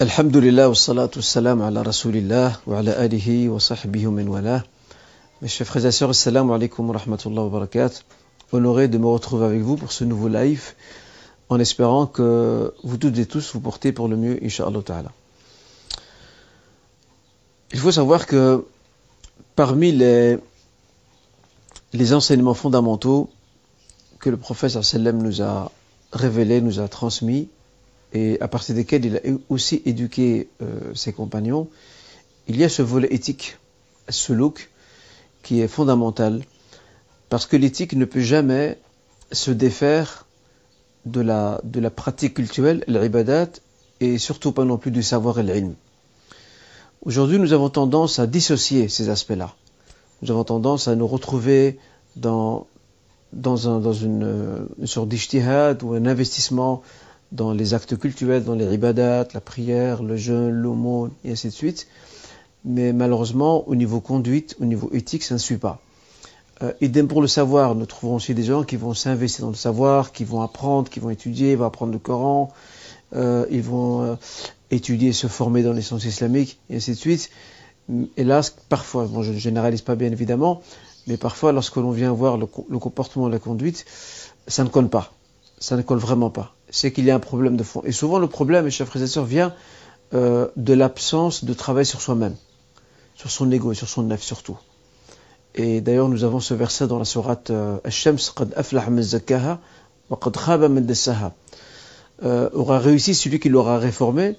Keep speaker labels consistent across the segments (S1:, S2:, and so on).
S1: Alhamdulillah, wa salatu salam ala rasulillah, wa ala alihi wa sahbihi wa wala. Mes chers frères et sœurs, assalamu alaikum wa rahmatullah wa barakat. Honoré de me retrouver avec vous pour ce nouveau live, en espérant que vous toutes et tous vous portez pour le mieux, inshallah ta'ala. Il faut savoir que parmi les, les enseignements fondamentaux que le prophète sallam nous a révélés, nous a transmis, et à partir desquels il a aussi éduqué euh, ses compagnons, il y a ce volet éthique, ce look, qui est fondamental, parce que l'éthique ne peut jamais se défaire de la, de la pratique culturelle, l'ibadat, et surtout pas non plus du savoir et l'ilm. Aujourd'hui, nous avons tendance à dissocier ces aspects-là. Nous avons tendance à nous retrouver dans, dans, un, dans une, sorte d'ijtihad ou un investissement dans les actes cultuels, dans les ibadat, la prière, le jeûne, l'aumône, et ainsi de suite. Mais malheureusement, au niveau conduite, au niveau éthique, ça ne suit pas. Euh, idem pour le savoir, nous trouvons aussi des gens qui vont s'investir dans le savoir, qui vont apprendre, qui vont étudier, vont apprendre le Coran, euh, ils vont euh, étudier, se former dans les sciences islamiques, et ainsi de suite. Hélas, parfois, bon, je ne généralise pas bien évidemment, mais parfois, lorsque l'on vient voir le, le comportement, la conduite, ça ne colle pas. Ça ne colle vraiment pas c'est qu'il y a un problème de fond. Et souvent, le problème, mes chers frères et sœurs, vient euh, de l'absence de travail sur soi-même, sur son ego et sur son nef surtout. Et d'ailleurs, nous avons ce verset dans la sourate Ash-Shams, khaba man dassaha. Euh, aura réussi celui qui l'aura réformé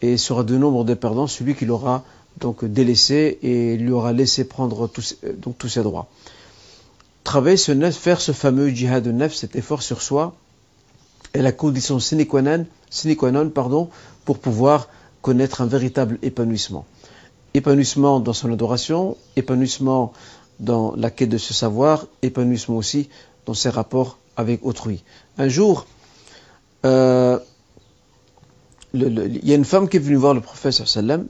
S1: et sera de nombre de perdants celui qui l'aura donc délaissé et lui aura laissé prendre tous, donc tous ses droits. Travailler ce nef, faire ce fameux jihad de nef, cet effort sur soi, est la condition sine qua non, pardon, pour pouvoir connaître un véritable épanouissement. Épanouissement dans son adoration, épanouissement dans la quête de ce savoir, épanouissement aussi dans ses rapports avec autrui. Un jour, euh, il y a une femme qui est venue voir le prophète sallam.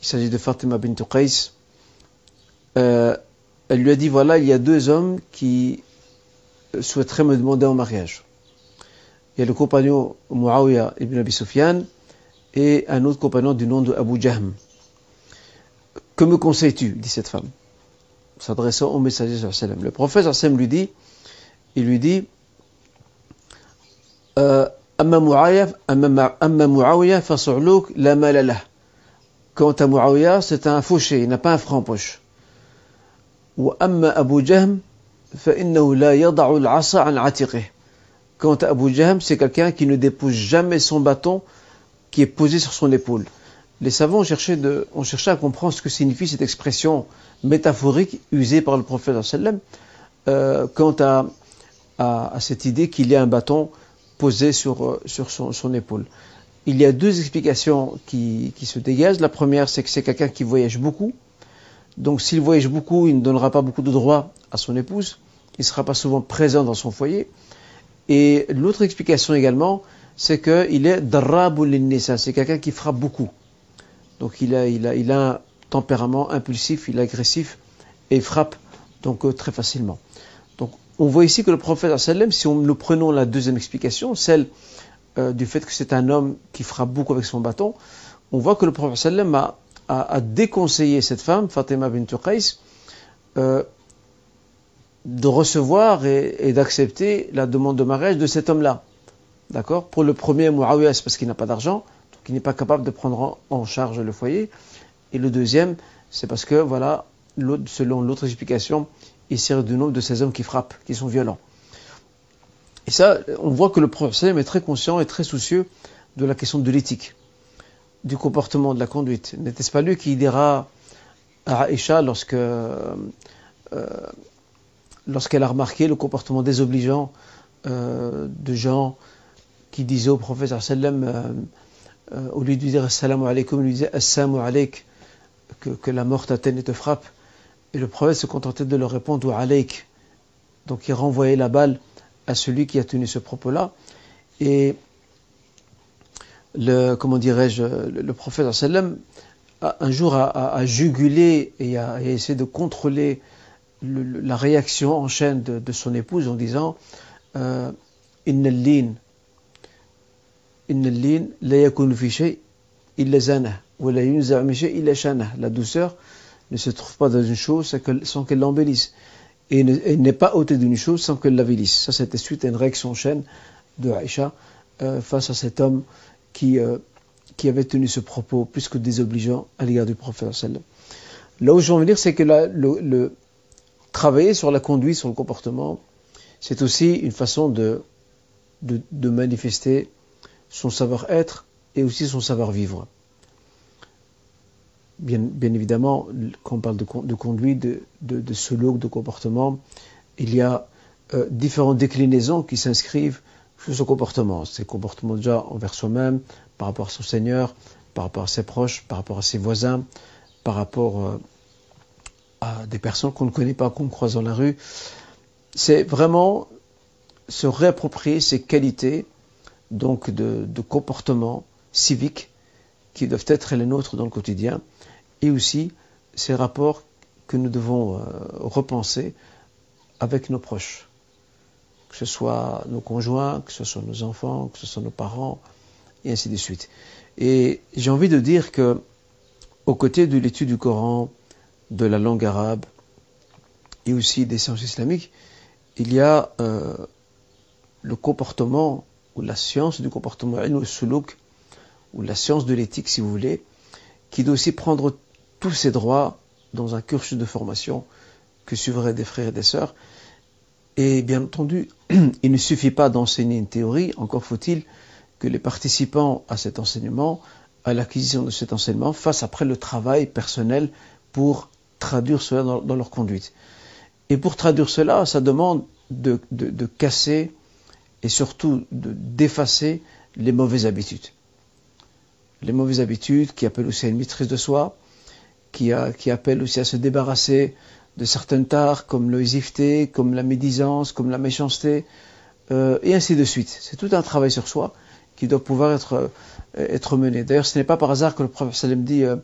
S1: Il s'agit de Fatima bint Qais. Euh, elle lui a dit voilà, il y a deux hommes qui souhaiteraient me demander en mariage il y a le compagnon Muawiyah ibn Abi Sufyan et un autre compagnon du nom de Abu Jahm. Que me conseilles-tu dit cette femme, s'adressant au messager sallam. Le prophète sallam lui dit, il lui dit, Amma Muawiyah fasu'luk la malalah. Quant à Muawiyah, c'est un fauché, il n'a pas un franc poche. Wa amma Abu Jahm, فإنه لا يضع العصا عن عاتقه. Quant à Abu Jahm, c'est quelqu'un qui ne dépose jamais son bâton qui est posé sur son épaule. Les savants ont cherché, à comprendre ce que signifie cette expression métaphorique usée par le prophète sallam euh, quant à, cette idée qu'il y a un bâton posé sur, son, son, épaule. Il y a deux explications qui, qui se dégagent. La première, c'est que c'est quelqu'un qui voyage beaucoup. Donc s'il voyage beaucoup, il ne donnera pas beaucoup de droits à son épouse. Il ne sera pas souvent présent dans son foyer. Et l'autre explication également, c'est qu'il est darrabul nisa, c'est quelqu'un qui frappe beaucoup. Donc il a, il, a, il a un tempérament impulsif, il est agressif et il frappe donc euh, très facilement. Donc on voit ici que le prophète sallam, si on, nous prenons la deuxième explication, celle euh, du fait que c'est un homme qui frappe beaucoup avec son bâton, on voit que le prophète sallam a déconseillé cette femme, Fatima bint Qais, euh, de recevoir et, d'accepter la demande de mariage de cet homme-là. D'accord? Pour le premier, Muawiyah, c'est parce qu'il n'a pas d'argent, donc il n'est pas capable de prendre en, en, charge le foyer. Et le deuxième, c'est parce que, voilà, selon l'autre explication, il sert du nombre de ces hommes qui frappent, qui sont violents. Et ça, on voit que le prophète est très conscient et très soucieux de la question de l'éthique, du comportement, de la conduite. N'était-ce pas lui qui dira à Aïcha lorsque euh, lorsqu'elle a remarqué le comportement désobligeant euh, de gens qui disaient au prophète euh, euh, au lieu de lui dire assalamu alaikum, lui disait assalamu alaik, que, que, la mort t'atteigne et te frappe. Et le prophète se contentait de leur répondre wa alaik. Donc il renvoyait la balle à celui qui a tenu ce propos-là. Et le, comment dirais-je, le, le prophète sallam, un jour a, a, jugulé et a essayé de contrôler la réaction en chaîne de, son épouse en disant euh, la la douceur ne se trouve pas dans une chose sans qu'elle l'embellisse. Et n'est pas ôtée d'une chose sans qu'elle l'avilisse. Ça, c'était suite à une réaction chaîne de Aïcha euh, face à cet homme qui, euh, qui avait tenu ce propos plus que désobligeant à l'égard du prophète. Là où je veux en venir, c'est que le, travailler sur la conduite, sur le comportement, c'est aussi une façon de, de, manifester son savoir-être et aussi son savoir-vivre. Bien, évidemment, quand on parle de, conduite, de, de, de ce look, de comportement, il y a euh, différentes déclinaisons qui s'inscrivent sur ce comportement. Ces comportements déjà envers soi-même, par rapport à son Seigneur, par rapport à ses proches, par rapport à ses voisins, par rapport euh, des personnes qu'on ne connaît pas, qu'on croise dans la rue. C'est vraiment se réapproprier ces qualités donc de, de comportement civique qui doivent être les nôtres dans le quotidien et aussi ces rapports que nous devons euh, repenser avec nos proches, que ce soit nos conjoints, que ce soit nos enfants, que ce soit nos parents, et ainsi de suite. Et j'ai envie de dire que, aux côtés de l'étude du Coran, de la langue arabe et aussi des sciences islamiques, il y a euh, le comportement ou la science du comportement, ou la science de l'éthique, si vous voulez, qui doit aussi prendre tous ses droits dans un cursus de formation que suivraient des frères et des sœurs. Et bien entendu, il ne suffit pas d'enseigner une théorie, encore faut-il que les participants à cet enseignement, à l'acquisition de cet enseignement, fassent après le travail personnel pour traduire cela dans, leur conduite. Et pour traduire cela, ça demande de, casser et surtout d'effacer les mauvaises habitudes. Les mauvaises habitudes qui appellent aussi à une maîtrise de soi, qui, appellent aussi à se débarrasser de certaines tares comme l'oisiveté, comme la médisance, comme la méchanceté, euh, et ainsi de suite. C'est tout un travail sur soi qui doit pouvoir être, euh, mené. D'ailleurs, ce n'est pas par hasard que le prophète Salem dit euh,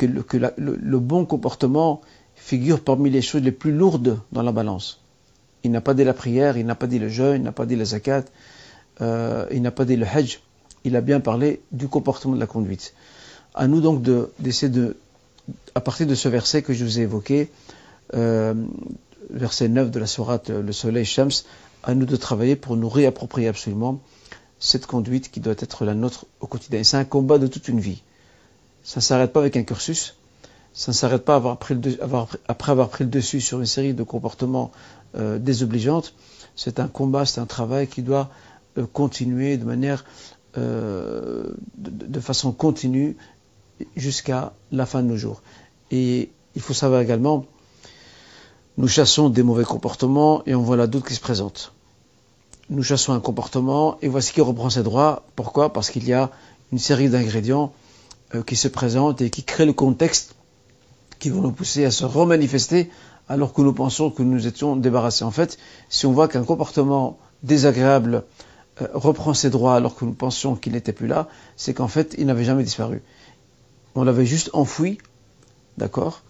S1: que, le, le, le, bon comportement figure parmi les choses les plus lourdes dans la balance. Il n'a pas dit la prière, il n'a pas dit le jeûne, il n'a pas dit la zakat, euh, il n'a pas dit le hajj. Il a bien parlé du comportement de la conduite. À nous donc d'essayer de, à partir de ce verset que je vous ai évoqué, euh, verset 9 de la sourate Le Soleil Shams, à nous de travailler pour nous réapproprier absolument cette conduite qui doit être la nôtre au quotidien. C'est un combat de toute une vie. Ça ne s'arrête pas avec un cursus, ça ne s'arrête pas après avoir pris le dessus sur une série de comportements euh, désobligeantes. C'est un combat, c'est un travail qui doit euh, continuer de manière, euh, de, de, façon continue jusqu'à la fin de nos jours. Et il faut savoir également, nous chassons des mauvais comportements et on voit la doute qui se présente. Nous chassons un comportement et voici qui reprend ses droits. Pourquoi? Parce qu'il y a une série d'ingrédients qui se présentent et qui créent le contexte qui vont nous pousser à se remanifester alors que nous pensons que nous étions débarrassés. En fait, si on voit qu'un comportement désagréable euh, reprend ses droits alors que nous pensions qu'il n'était plus là, c'est qu'en fait, il n'avait jamais disparu. On l'avait juste enfoui, d'accord?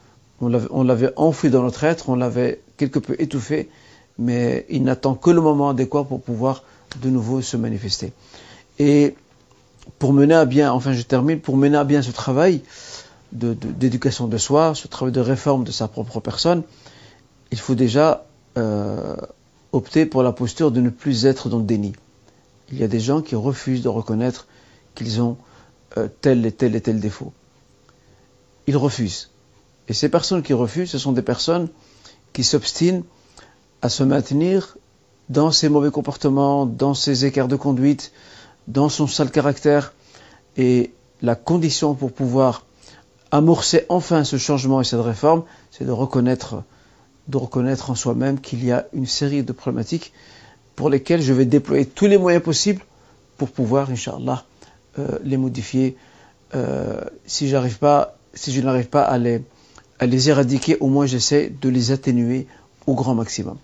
S1: On l'avait enfoui dans notre être, on l'avait quelque peu étouffé, mais il n'attend que le moment adéquat pour pouvoir de nouveau se manifester. Et pour mener à bien, enfin je termine, pour mener à bien ce travail d'éducation de, soi, ce travail de réforme de sa propre personne, il faut déjà euh, opter pour la posture de ne plus être dans le déni. Il y a des gens qui refusent de reconnaître qu'ils ont euh, tel et tel et tel défaut. Ils refusent. Et ces personnes qui refusent, ce sont des personnes qui s'obstinent à se maintenir dans ces mauvais comportements, dans ces écarts de conduite, dans son sale caractère. Et la condition pour pouvoir amorcer enfin ce changement et cette réforme, c'est de reconnaître de reconnaître en soi-même qu'il y a une série de problématiques pour lesquelles je vais déployer tous les moyens possibles pour pouvoir, Inch'Allah, euh, les modifier. Euh, si je n'arrive pas à les, éradiquer, au moins j'essaie de les atténuer au grand maximum.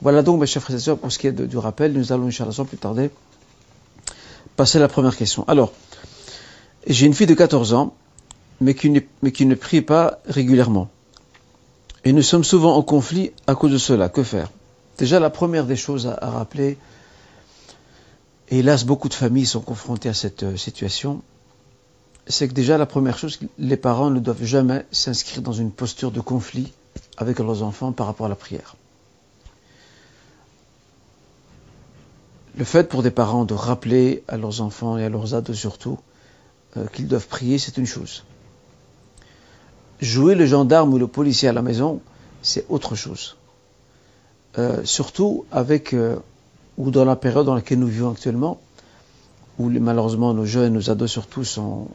S1: Voilà donc, mes chers frères et sœurs, pour ce qui est du rappel, nous allons, Inch'Allah, sans plus tarder, passer à la première question. Alors, j'ai une fille de 14 ans, mais qui ne, prie pas régulièrement. Et nous sommes souvent en conflit à cause de cela. Que faire? Déjà, la première des choses à, à rappeler, et hélas, beaucoup de familles sont confrontées à cette euh, situation, c'est que déjà la première chose, les parents ne doivent jamais s'inscrire dans une posture de conflit avec leurs enfants par rapport à la prière. Le fait pour des parents de rappeler à leurs enfants et à leurs ados surtout euh, qu'ils doivent prier, c'est une chose. Jouer le gendarme ou le policier à la maison, c'est autre chose. Euh, surtout avec, euh, ou dans la période dans laquelle nous vivons actuellement, où malheureusement nos jeunes, nos ados surtout, sont,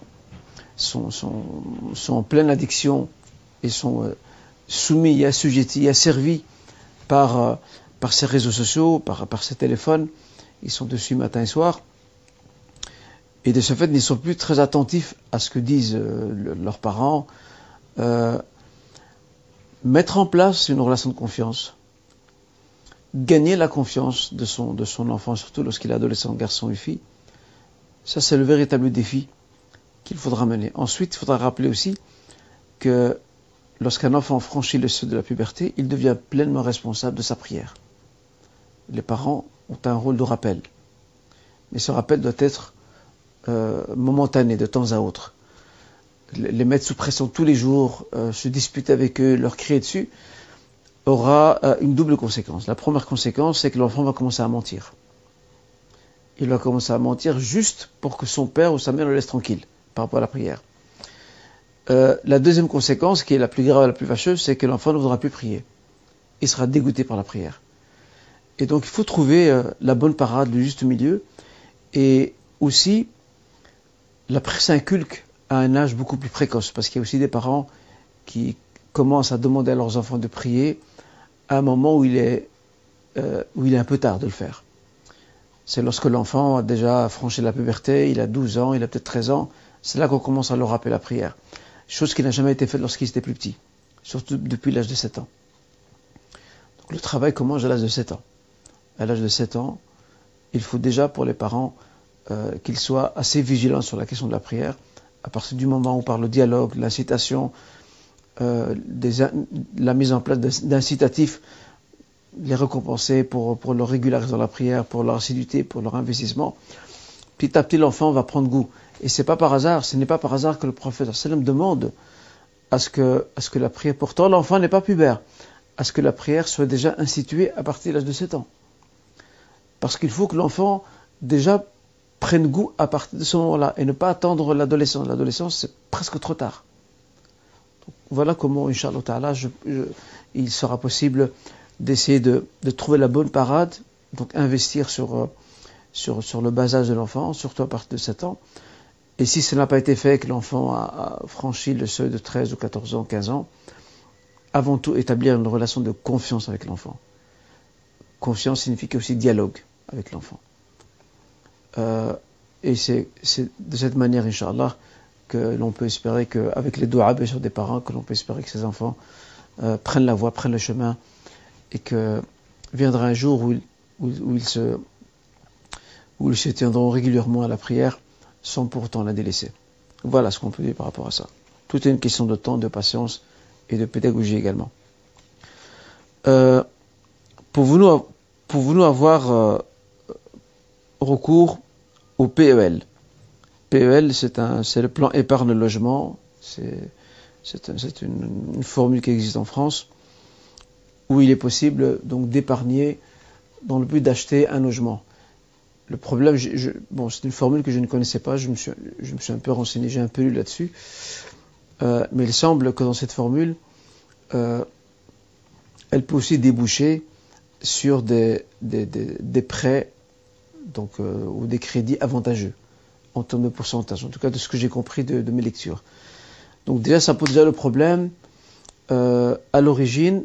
S1: sont, sont, en pleine addiction et sont soumis et assujettis et asservis par, par ces réseaux sociaux, par, par ces téléphones. Ils sont dessus matin et soir. Et de ce fait, ils ne sont plus très attentifs à ce que disent euh, leurs parents. mettre en place une relation de confiance, gagner la confiance de son, de son enfant, surtout lorsqu'il est adolescent, garçon ou fille, ça c'est le véritable défi qu'il faudra mener. Ensuite, il faudra rappeler aussi que lorsqu'un enfant franchit le seuil de la puberté, il devient pleinement responsable de sa prière. Les parents ont un rôle de rappel. Mais ce rappel doit être euh, momentané, de temps à autre. Les mettre sous pression tous les jours, euh, se disputer avec eux, leur crier dessus, aura euh, une double conséquence. La première conséquence, c'est que l'enfant va commencer à mentir. Il va commencer à mentir juste pour que son père ou sa mère le laisse tranquille par rapport à la prière. La deuxième conséquence, qui est la plus grave et la plus fâcheuse, c'est que l'enfant ne voudra plus prier. Il sera dégoûté par la prière. Et donc il faut trouver euh, la bonne parade, le juste milieu. Et aussi, la prière s'inculque à un âge beaucoup plus précoce, parce qu'il y a aussi des parents qui commencent à demander à leurs enfants de prier à un moment où il est, euh, où il est un peu tard de le faire. C'est lorsque l'enfant a déjà franchi la puberté, il a 12 ans, il a peut-être 13 ans, c'est là qu'on commence à leur rappeler la prière. Chose qui n'a jamais été faite lorsqu'ils étaient plus petits, surtout depuis l'âge de 7 ans. Donc le travail commence à l'âge de 7 ans. À l'âge de 7 ans, il faut déjà pour les parents euh, qu'ils soient assez vigilants sur la question de la prière, à partir du moment où par le dialogue, l'incitation, euh, la mise en place d'incitatifs, les récompenser pour, leur régularité dans la prière, pour leur assiduité, pour leur investissement, petit à petit l'enfant va prendre goût. Et c'est pas par hasard, ce n'est pas par hasard que le prophète sallam demande à ce que, à ce que la prière, pourtant l'enfant n'est pas pubère, à ce que la prière soit déjà instituée à partir de l'âge de 7 ans. Parce qu'il faut que l'enfant déjà prenne goût à partir de ce moment-là et ne pas attendre l'adolescence. L'adolescence, c'est presque trop tard. voilà comment, Inch'Allah il sera possible d'essayer de, trouver la bonne parade, donc investir sur, euh, sur, sur le bas âge de l'enfant, surtout à partir de 7 ans, et si ce n'a pas été fait, que l'enfant a, franchi le seuil de 13 ou 14 ans, 15 ans, avant tout établir une relation de confiance avec l'enfant. Confiance signifie aussi dialogue avec l'enfant. Euh, et c'est de cette manière, Inch'Allah, que l'on peut espérer qu'avec les doigts sur des parents, que l'on peut espérer que ces enfants euh, prennent la voie, prennent le chemin, et que viendra un jour où, où ils, se, où ils se tiendront régulièrement à la prière sans pourtant la délaisser. Voilà ce qu'on peut dire par rapport à ça. Tout est une question de temps, de patience et de pédagogie également. Euh, Pouvons-nous pouvons avoir euh, recours au PEL PEL, c'est le plan épargne logement. C'est une, formule qui existe en France où il est possible donc d'épargner dans le but d'acheter un logement. Le problème, bon, c'est une formule que je ne connaissais pas, je me suis, je me suis un peu renseigné, j'ai un peu lu là-dessus, euh, mais il semble que dans cette formule, euh, elle peut aussi déboucher sur des, prêts donc, euh, ou des crédits avantageux en termes de pourcentage, en tout cas de ce que j'ai compris de, mes lectures. Donc déjà, ça pose déjà le problème euh, à l'origine,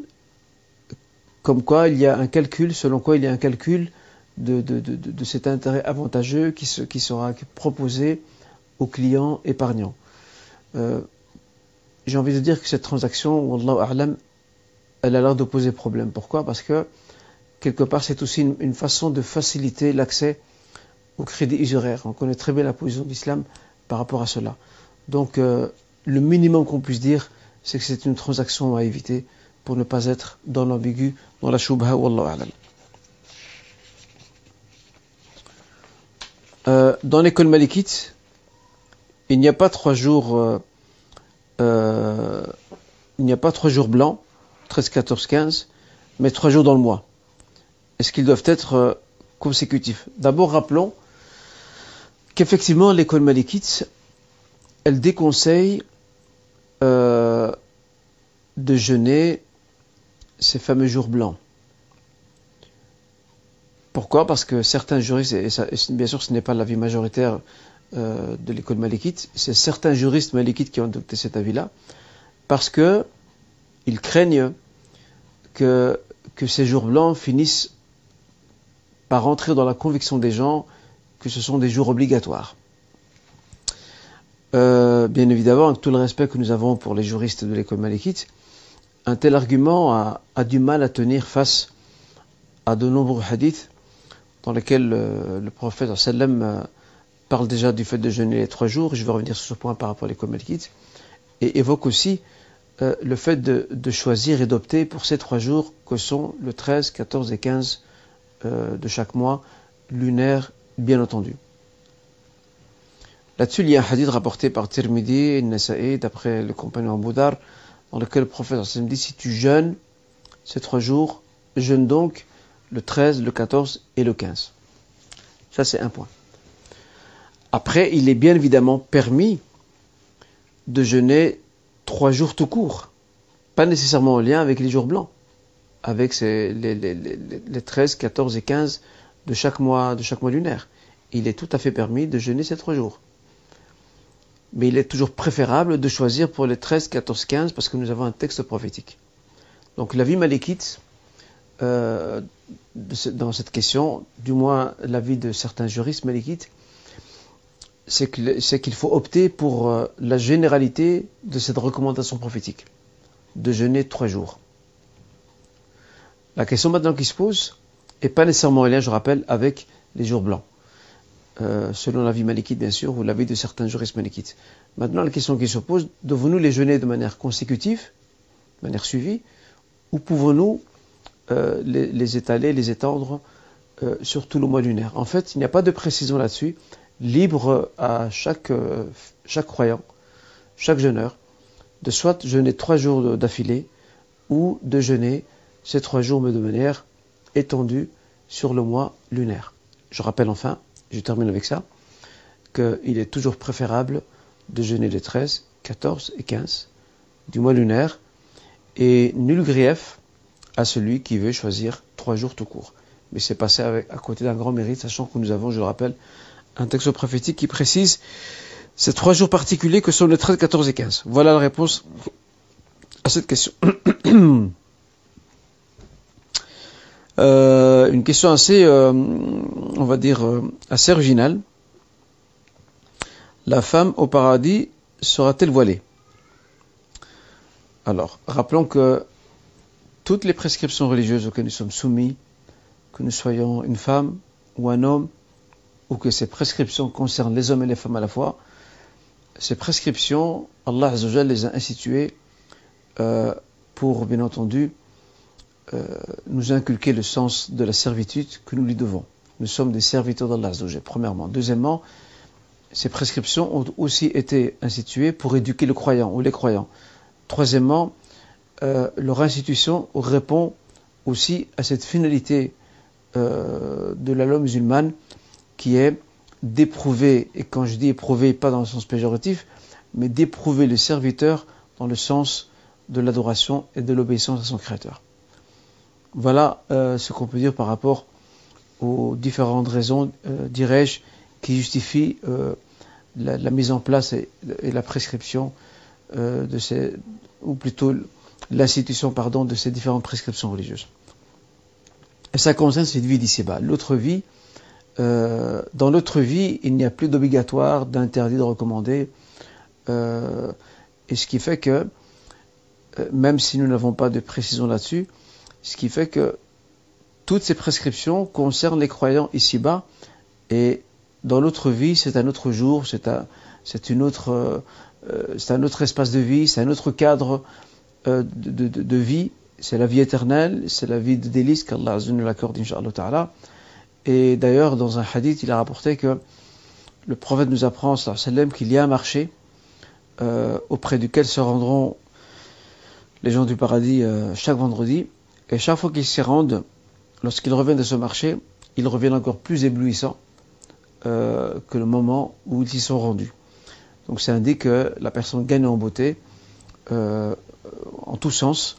S1: comme quoi il y a un calcul, selon quoi il y a un calcul de, cet intérêt avantageux qui, se, qui, sera proposé aux clients épargnants. Euh, J'ai envie de dire que cette transaction, a'lam, elle a l'air de poser problème. Pourquoi? Parce que quelque part, c'est aussi une, façon de faciliter l'accès au crédit usuraire. On connaît très bien la position de l'islam par rapport à cela. Donc, euh, le minimum qu'on puisse dire, c'est que c'est une transaction à éviter pour ne pas être dans l'ambigu, dans la shubha, wallahu a'lam. Euh, dans l'école malikite, il n'y a pas trois jours, euh, euh, il n'y a pas trois jours blancs, 13, 14, 15, mais trois jours dans le mois. Est-ce qu'ils doivent être euh, consécutifs? D'abord, rappelons qu'effectivement, l'école malikite, elle déconseille euh, de jeûner ces fameux jours blancs. Pourquoi? Parce que certains juristes, et, bien sûr ce n'est pas l'avis majoritaire euh, de l'école malékite, c'est certains juristes malékites qui ont adopté cet avis-là, parce que ils craignent que, que ces jours blancs finissent par rentrer dans la conviction des gens que ce sont des jours obligatoires. Euh, bien évidemment, avec tout le respect que nous avons pour les juristes de l'école malékite, un tel argument a, du mal à tenir face à de nombreux hadiths dans lesquels euh, le prophète sallam euh, parle déjà du fait de jeûner les trois jours, je vais revenir sur ce point par rapport à l'école malékite, et évoque aussi le fait de, de choisir et d'opter pour ces trois jours que sont le 13, 14 et 15 euh, de chaque mois, lunaire bien entendu. Là-dessus, il y a un hadith rapporté par Tirmidhi et Nasa'i, d'après le compagnon Boudar, dans lequel le prophète dit si tu jeûnes ces trois jours, jeûne donc le 13, le 14 et le 15. Ça, c'est un point. Après, il est bien évidemment permis de jeûner trois jours tout court, pas nécessairement en lien avec les jours blancs, avec les, les, les, les, 13, 14 et 15 de chaque mois, de chaque mois lunaire. Il est tout à fait permis de jeûner ces trois jours. Mais il est toujours préférable de choisir pour les 13, 14, 15 parce que nous avons un texte prophétique. Donc la vie euh, dans cette question, du moins l'avis de certains juristes malékites, c'est qu'il faut opter pour euh, la généralité de cette recommandation prophétique, de jeûner trois jours. La question maintenant qui se pose n'est pas nécessairement en lien, je rappelle, avec les jours blancs. Euh, selon l'avis malékite, bien sûr, ou l'avis de certains juristes malékites. Maintenant, la question qui se pose, devons-nous les jeûner de manière consécutive, de manière suivie, ou pouvons-nous euh, les, étaler, les étendre euh, sur tout le mois lunaire? En fait, il n'y a pas de précision là-dessus, libre à chaque, chaque croyant, chaque jeûneur, de soit jeûner trois jours d'affilée, ou de jeûner ces trois jours, mais de manière étendue sur le mois lunaire. Je rappelle enfin, je termine avec ça, qu'il est toujours préférable de jeûner les 13, 14 et 15 du mois lunaire, et nul grief à celui qui veut choisir trois jours tout court. Mais c'est passé à côté d'un grand mérite, sachant que nous avons, je le rappelle, un texte prophétique qui précise ces trois jours particuliers que sont les 13, 14 et 15. Voilà la réponse à cette question. Euh, une question assez, euh, on va dire, euh, assez originale. La femme au paradis sera-t-elle voilée? Alors, rappelons que toutes les prescriptions religieuses auxquelles nous sommes soumis, que nous soyons une femme ou un homme, ou que ces prescriptions concernent les hommes et les femmes à la fois, ces prescriptions, Allah les a instituées pour, bien entendu, euh, nous inculquer le sens de la servitude que nous lui devons. Nous sommes des serviteurs d'Allah premièrement. Deuxièmement, ces prescriptions ont aussi été instituées pour éduquer le croyant ou les croyants. Troisièmement, euh, leur institution répond aussi à cette finalité euh, de la loi musulmane qui est d'éprouver, et quand je dis éprouver, pas dans le sens péjoratif, mais d'éprouver le serviteur dans le sens de l'adoration et de l'obéissance à son Créateur. Voilà euh, ce qu'on peut dire par rapport aux différentes raisons, euh, dirais-je, qui justifient euh, la, mise en place et, la prescription de ces, ou plutôt l'institution, pardon, de ces différentes prescriptions religieuses. Et ça concerne cette vie d'ici-bas. L'autre vie, dans l'autre vie, il n'y a plus d'obligatoire, d'interdit, de recommandé, et ce qui fait que, même si nous n'avons pas de précision là-dessus, ce qui fait que toutes ces prescriptions concernent les croyants ici-bas et dans l'autre vie, c'est un autre jour, c'est un, une autre, euh, c'est un autre espace de vie, c'est un autre cadre euh, de, vie. C'est la vie éternelle, c'est la vie de délice qu'Allah nous l'accorde, inshallah ta'ala. Et d'ailleurs, dans un hadith, il a rapporté que le prophète nous apprend qu'il y a un marché euh, auprès duquel se rendront les gens du paradis euh, chaque vendredi. Et chaque fois qu'ils s'y rendent, lorsqu'ils reviennent de ce marché, ils reviennent encore plus éblouissants euh, que le moment où ils y sont rendus. Donc ça indique que la personne gagne en beauté en tous sens.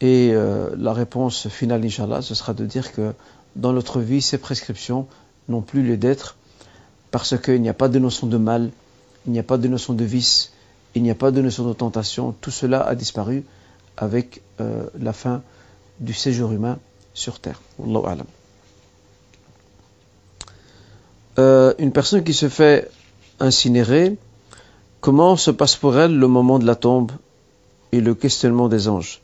S1: Et la réponse finale, Inch'Allah, ce sera de dire que dans notre vie, ces prescriptions n'ont plus lieu d'être parce qu'il n'y a pas de notion de mal, il n'y a pas de notion de vice, il n'y a pas de notion de tentation. Tout cela a disparu avec euh, la fin du séjour humain sur terre. Euh, une personne qui se fait incinérer, comment se passe pour elle le moment de la tombe et le questionnement des anges?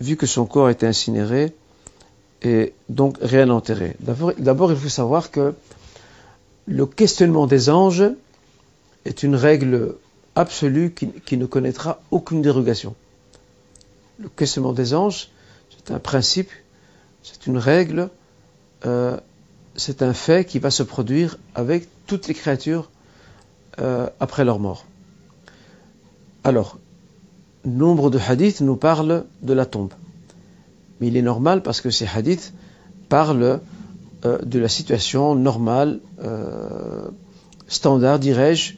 S1: Vu que son corps a été incinéré et donc rien enterré. D'abord, il faut savoir que le questionnement des anges est une règle absolue qui, ne connaîtra aucune dérogation. Le questionnement des anges, c'est un principe, c'est une règle, euh, c'est un fait qui va se produire avec toutes les créatures euh, après leur mort. Alors, nombre de hadiths nous parlent de la tombe. Mais il est normal parce que ces hadiths parlent euh, de la situation normale, standard, dirais-je,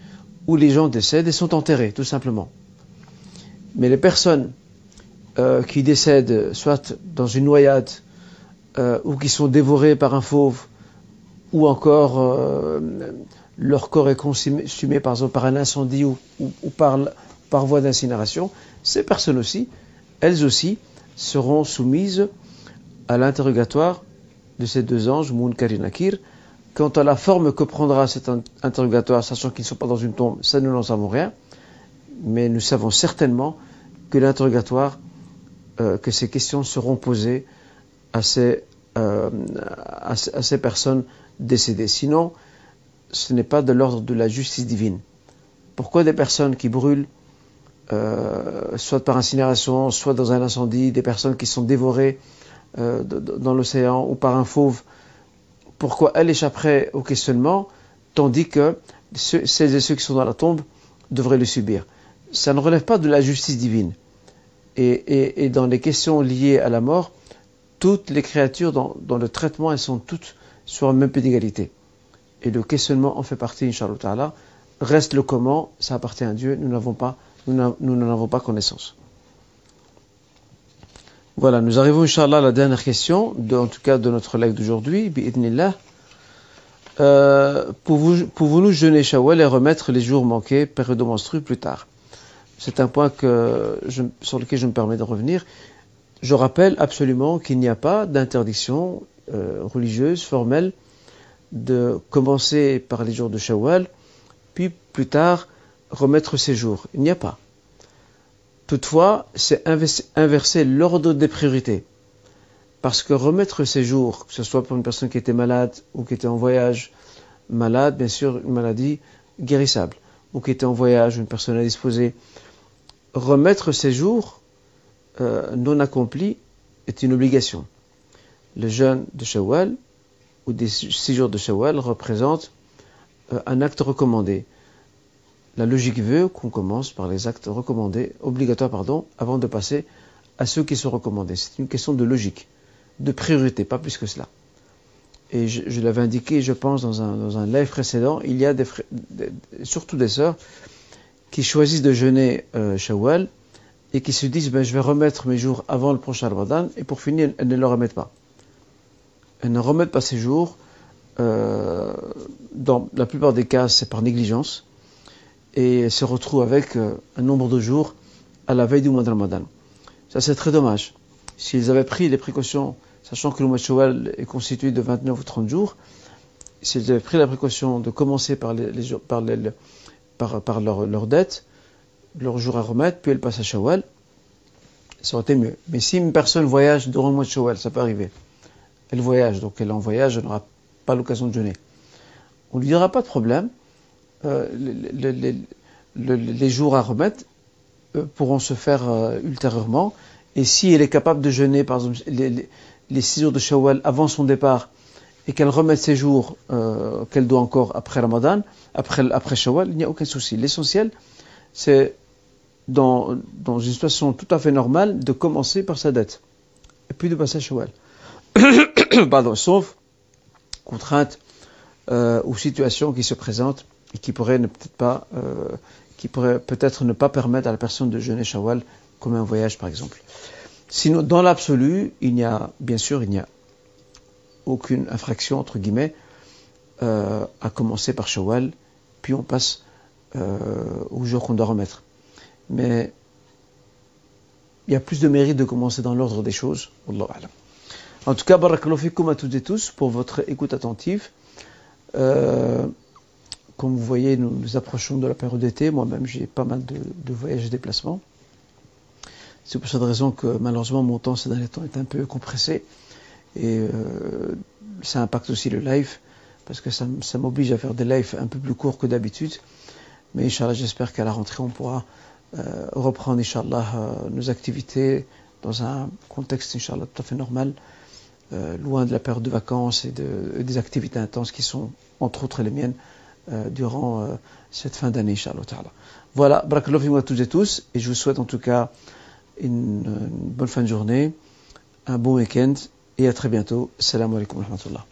S1: où les gens décèdent et sont enterrés, tout simplement. Mais les personnes euh, qui décèdent soit dans une noyade, ou qui sont dévorées par un fauve, ou encore leur corps est consumé par un incendie ou, par, par voie d'incinération, ces personnes aussi, elles aussi, seront soumises à l'interrogatoire de ces deux anges, Munkar et Nakir. Quant à la forme que prendra cet interrogatoire, sachant qu'ils ne sont pas dans une tombe, ça nous n'en savons rien, mais nous savons certainement que l'interrogatoire, euh, que ces questions seront posées à ces, euh, à, ces personnes décédées. Sinon, ce n'est pas de l'ordre de la justice divine. Pourquoi des personnes qui brûlent, euh, soit par incinération, soit dans un incendie, des personnes qui sont dévorées dans l'océan ou par un fauve, pourquoi elle échapperait au questionnement, tandis que celles et ceux qui sont dans la tombe devraient le subir? Ça ne relève pas de la justice divine. Et, dans les questions liées à la mort, toutes les créatures dans, le traitement, elles sont toutes sur un même pied d'égalité. Et le questionnement en fait partie, Inch'Allah Reste le comment, ça appartient à Dieu, nous nous n'en avons pas connaissance. Voilà, nous arrivons, Inch'Allah, à la dernière question, en tout cas de notre live d'aujourd'hui, euh, Pouvons-nous jeûner Shawwal et remettre les jours manqués, période plus tard C'est un point sur lequel je me permets de revenir. Je rappelle absolument qu'il n'y a pas d'interdiction euh, religieuse, formelle, de commencer par les jours de Shawwal, puis plus tard remettre ces jours. Il n'y a pas. Toutefois, c'est inverser l'ordre des priorités. Parce que remettre ces jours, que ce soit pour une personne qui était malade ou qui était en voyage, malade, bien sûr, une maladie guérissable, ou qui était en voyage, une personne indisposée, remettre ces jours euh, non accomplis est une obligation. Le jeûne de Shawwal ou des six jours de Shawwal représente euh, un acte recommandé la logique veut qu'on commence par les actes recommandés, obligatoires, pardon, avant de passer à ceux qui sont recommandés. C'est une question de logique, de priorité, pas plus que cela. Et je, l'avais indiqué, je pense, dans un, dans un live précédent, il y a des, surtout des sœurs qui choisissent de jeûner euh, Shawwal et qui se disent ben, je vais remettre mes jours avant le prochain Ramadan et pour finir, elles ne le remettent pas. Elles ne remettent pas ces jours. Euh, dans la plupart des cas, c'est par négligence et se retrouve avec euh, un nombre de jours à la veille du mois de Ramadan. Ça, c'est très dommage. S'ils avaient pris les précautions, sachant que le mois de Shawwal est constitué de 29 ou 30 jours, s'ils avaient pris la précaution de commencer par, les, par, par leur, leur, dette, à remettre, puis elle passe à Shawwal, ça aurait été mieux. Mais si une personne voyage durant le mois de Shawwal, ça peut arriver. Elle voyage, donc elle en voyage, elle n'aura pas l'occasion de jeûner. On lui dira pas de problème, euh, les, jours à remettre pourront se faire euh, ultérieurement. Et si elle est capable de jeûner, par exemple, les, six jours de Shawwal avant son départ, et qu'elle remette ses jours euh, qu'elle doit encore après Ramadan, après, après Shawwal, il n'y a aucun souci. L'essentiel, c'est dans, une situation tout à fait normale de commencer par sa dette et puis de passer à Shawwal. Sauf contrainte euh, ou situation qui se présente et qui pourrait ne peut-être pas, euh, peut-être ne pas permettre à la personne de jeûner Shawwal comme un voyage par exemple. Sinon, dans l'absolu, il n'y a, bien sûr, il n'y a aucune infraction entre guillemets euh, à commencer par Shawwal, puis on passe euh, au jour qu'on doit remettre. Mais il y a plus de mérite de commencer dans l'ordre des choses. En tout cas, barakallahu à toutes et tous pour votre écoute attentive. Euh, comme vous voyez, nous nous approchons de la période d'été. Moi-même, j'ai pas mal de, voyages et déplacements. C'est pour cette raison que malheureusement mon temps ces derniers temps est un peu compressé. Et euh, ça impacte aussi le live, parce que ça, m'oblige à faire des lives un peu plus courts que d'habitude. Mais Inch'Allah, j'espère qu'à la rentrée, on pourra euh, reprendre, Inch'Allah, euh, nos activités dans un contexte, Inch'Allah, tout à fait normal, loin de la période de vacances et, de, des activités intenses qui sont, entre autres, les miennes, durant cette fin d'année, Inch'Allah. Voilà, barakallahu à toutes et tous, et je vous souhaite en tout cas une bonne fin de journée, un bon week-end, et à très bientôt. Salam alaikum wa rahmatullah.